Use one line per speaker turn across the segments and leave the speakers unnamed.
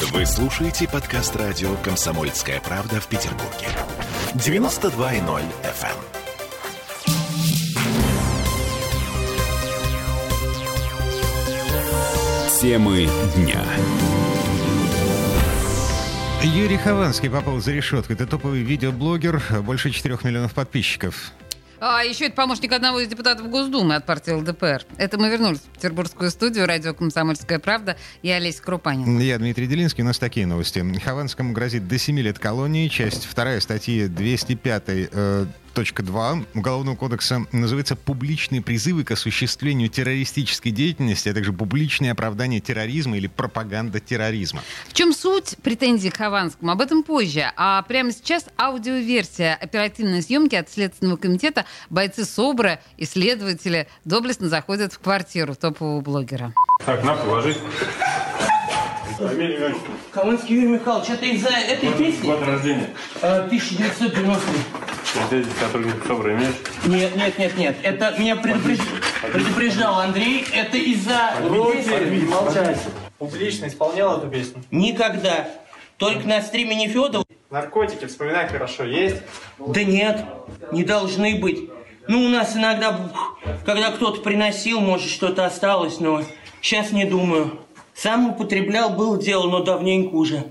Вы слушаете подкаст радио «Комсомольская правда» в Петербурге. 92.0 FM. Темы дня.
Юрий Хованский попал за решетку. Это топовый видеоблогер, больше 4 миллионов подписчиков.
А еще это помощник одного из депутатов Госдумы от партии ЛДПР. Это мы вернулись в петербургскую студию, радио «Комсомольская правда». Я Олеся Крупанин.
Я Дмитрий Делинский. У нас такие новости. Хованскому грозит до 7 лет колонии. Часть вторая статьи 205 э, 2 Уголовного кодекса называется «Публичные призывы к осуществлению террористической деятельности, а также публичное оправдание терроризма или пропаганда терроризма».
В чем суть претензий к Хованскому? Об этом позже. А прямо сейчас аудиоверсия оперативной съемки от Следственного комитета. Бойцы СОБРа, исследователи доблестно заходят в квартиру топового блогера.
Так, на, положить.
Хованский Юрий Михайлович, это из-за этой песни?
Год рождения.
Э, 1990.
Здесь сотрудник СОБРа имеешь?
Нет, нет, нет, нет. Это меня предупреж- предупреждал Андрей. Это из-за песни?
Молчайте. Публично исполнял эту песню?
Никогда. Только на стриме Нефедова?
Наркотики, вспоминай хорошо, есть?
Да нет, не должны быть. Ну, у нас иногда, когда кто-то приносил, может, что-то осталось, но сейчас не думаю. Сам употреблял, было дело, но давненько уже.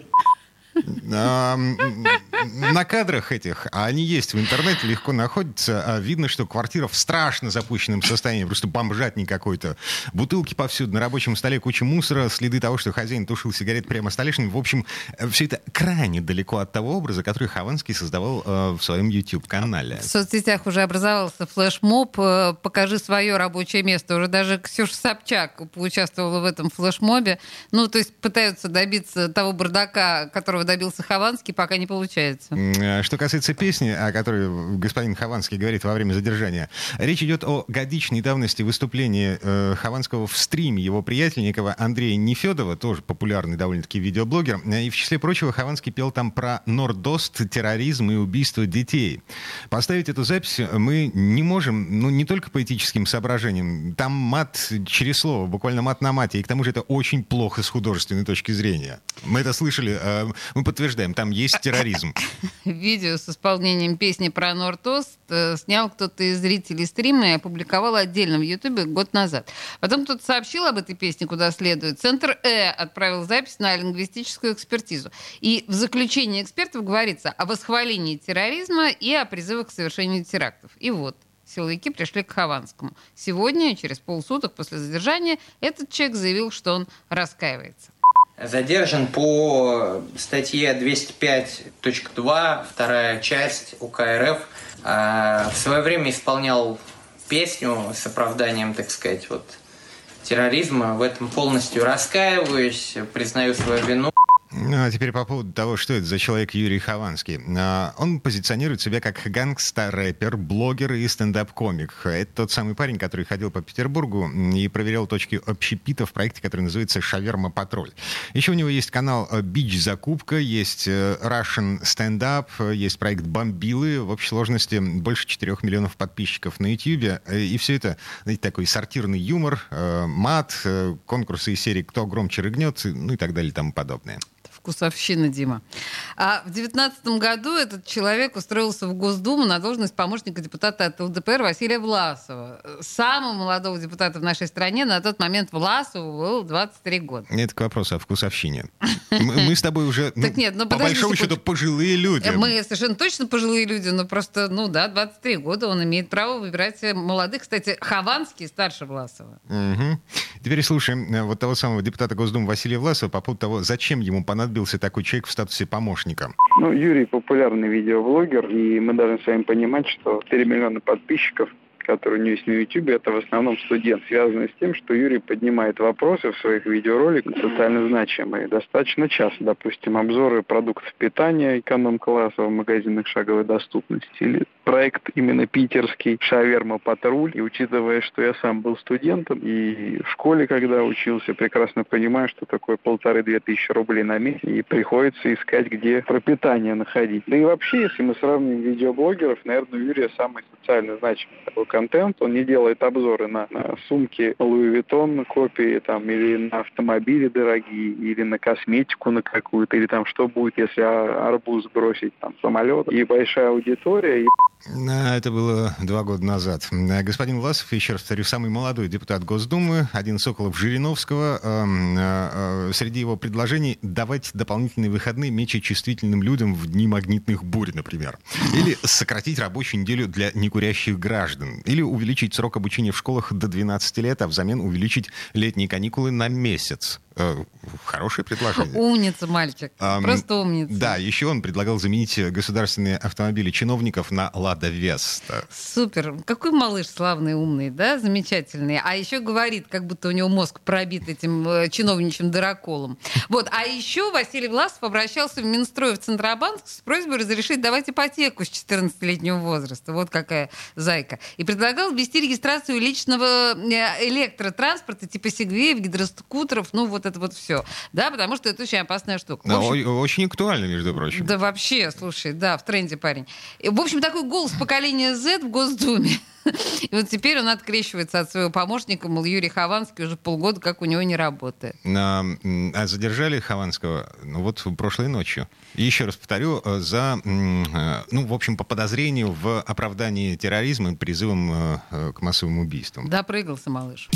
На кадрах этих, а они есть в интернете, легко находятся, а видно, что квартира в страшно запущенном состоянии, просто бомжатник какой-то. Бутылки повсюду, на рабочем столе куча мусора, следы того, что хозяин тушил сигарет прямо столешницей. В общем, все это крайне далеко от того образа, который Хованский создавал э, в своем YouTube-канале.
В соцсетях уже образовался флешмоб э, «Покажи свое рабочее место». Уже даже Ксюша Собчак поучаствовала в этом флешмобе. Ну, то есть пытаются добиться того бардака, которого добился Хованский, пока не получается.
М, э, Что касается песни, о которой господин Хованский говорит во время задержания, речь идет о годичной давности выступления э, Хованского в стриме его приятельникова Андрея Нефедова, тоже популярный довольно-таки видеоблогер. Э, И в числе прочего Хованский пел там про нордост, терроризм и убийство детей. Поставить эту запись мы не можем, ну не только по этическим соображениям. Там мат через слово, буквально мат на мате. И к тому же это очень плохо с художественной точки зрения. Мы это слышали, э, мы подтверждаем, там есть терроризм.
Видео с исполнением песни про Нортост э, снял кто-то из зрителей стрима и опубликовал отдельно в Ютубе год назад. Потом кто-то сообщил об этой песне куда следует. Центр Э отправил запись на лингвистическую экспертизу. И в заключении экспертов говорится о восхвалении терроризма и о призывах к совершению терактов. И вот, силовики пришли к Хованскому. Сегодня, через полсуток после задержания, этот человек заявил, что он раскаивается.
Задержан по статье 205.2, вторая часть УК РФ. А, В свое время исполнял песню с оправданием, так сказать, вот терроризма. В этом полностью раскаиваюсь, признаю свою вину.
Ну, а теперь по поводу того, что это за человек Юрий Хованский. А, Он позиционирует себя как гангста-рэпер, блогер и стендап-комик. Это тот самый парень, который ходил по Петербургу и проверял точки общепита в проекте, который называется «Шаверма Патруль». Еще у него есть канал «Бич Закупка», есть Russian э, есть проект «Бомбилы». В общей сложности больше 4 миллионов подписчиков на YouTube. Э, И все это, знаете, такой сортирный юмор, э, мат, конкурсы из серии «Кто громче рыгнет», ну и так далее и тому подобное.
Вкусовщина, Дима. А в девятнадцатом году этот человек устроился в Госдуму на должность помощника депутата от ЛДПР Василия Власова. Самого молодого депутата в нашей стране на тот момент Власову был 23 года.
Это к вопросу о вкусовщине. Мы, мы с тобой уже, ну,
Так нет, ну,
по
подожди
большому счету, пожилые люди.
Мы совершенно точно пожилые люди, но просто, ну да, 23 года он имеет право выбирать молодых. Кстати, Хованский старше Власова.
Мгм. Теперь слушаем э, вот того самого депутата Госдумы Василия Власова по поводу того, зачем ему понадобился такой человек в статусе помощника.
Ну, Юрий популярный видеоблогер, и мы должны с вами понимать, что 4 миллиона подписчиков, которые у него есть на YouTube, это в основном студент, связанный с тем, что Юрий поднимает вопросы в своих видеороликах социально значимые. Достаточно часто, допустим, обзоры продуктов питания эконом-класса в магазинах шаговой доступности или проект именно питерский «Шаверма Патруль». И учитывая, что я сам был студентом и в школе, когда учился, прекрасно понимаю, что такое полторы-две тысячи рублей на месяц. И приходится искать, где пропитание находить. Да и вообще, если мы сравним видеоблогеров, наверное, Юрия самый социально значимый такой контент. Он не делает обзоры на, на сумки Louis Vuitton копии там, или на автомобили дорогие, или на косметику на какую-то, или там что будет, если арбуз бросить там самолет. И большая аудитория. И...
Это было два года назад. Господин Власов, еще раз повторю, самый молодой депутат Госдумы, один Соколов Жириновского. Э, э, среди его предложений давать дополнительные выходные менее чувствительным людям в дни магнитных бурь, например. Или сократить рабочую неделю для некурящих граждан. Или увеличить срок обучения в школах до 12 лет, а взамен увеличить летние каникулы на месяц. Э, хорошее предложение.
Умница, мальчик. А, Просто умница.
Да, еще он предлагал заменить государственные автомобили чиновников на «Лада Веста».
Супер. Какой малыш славный, умный, да? Замечательный. А еще говорит, как будто у него мозг пробит этим э, чиновничьим дыроколом. Вот. А еще Василий Власов обращался в Минстрой в Центробанк с просьбой разрешить давать ипотеку с 14-летнего возраста. Вот какая зайка. И предлагал ввести регистрацию личного э, электротранспорта типа сегвеев, гидроскутеров, ну вот это вот все. Да, потому что это очень опасная штука.
Да, общем, очень актуально, между прочим.
Да вообще, слушай, да, в тренде парень. В общем, такой голос поколения Z в Госдуме. И вот теперь он открещивается от своего помощника, мол, Юрий Хованский уже полгода как у него не работает.
А, а задержали Хованского, ну вот прошлой ночью. И еще раз повторю, э, за, э, ну, в общем, по подозрению в оправдании терроризма и призывом э, к массовым убийствам.
Допрыгался малыш.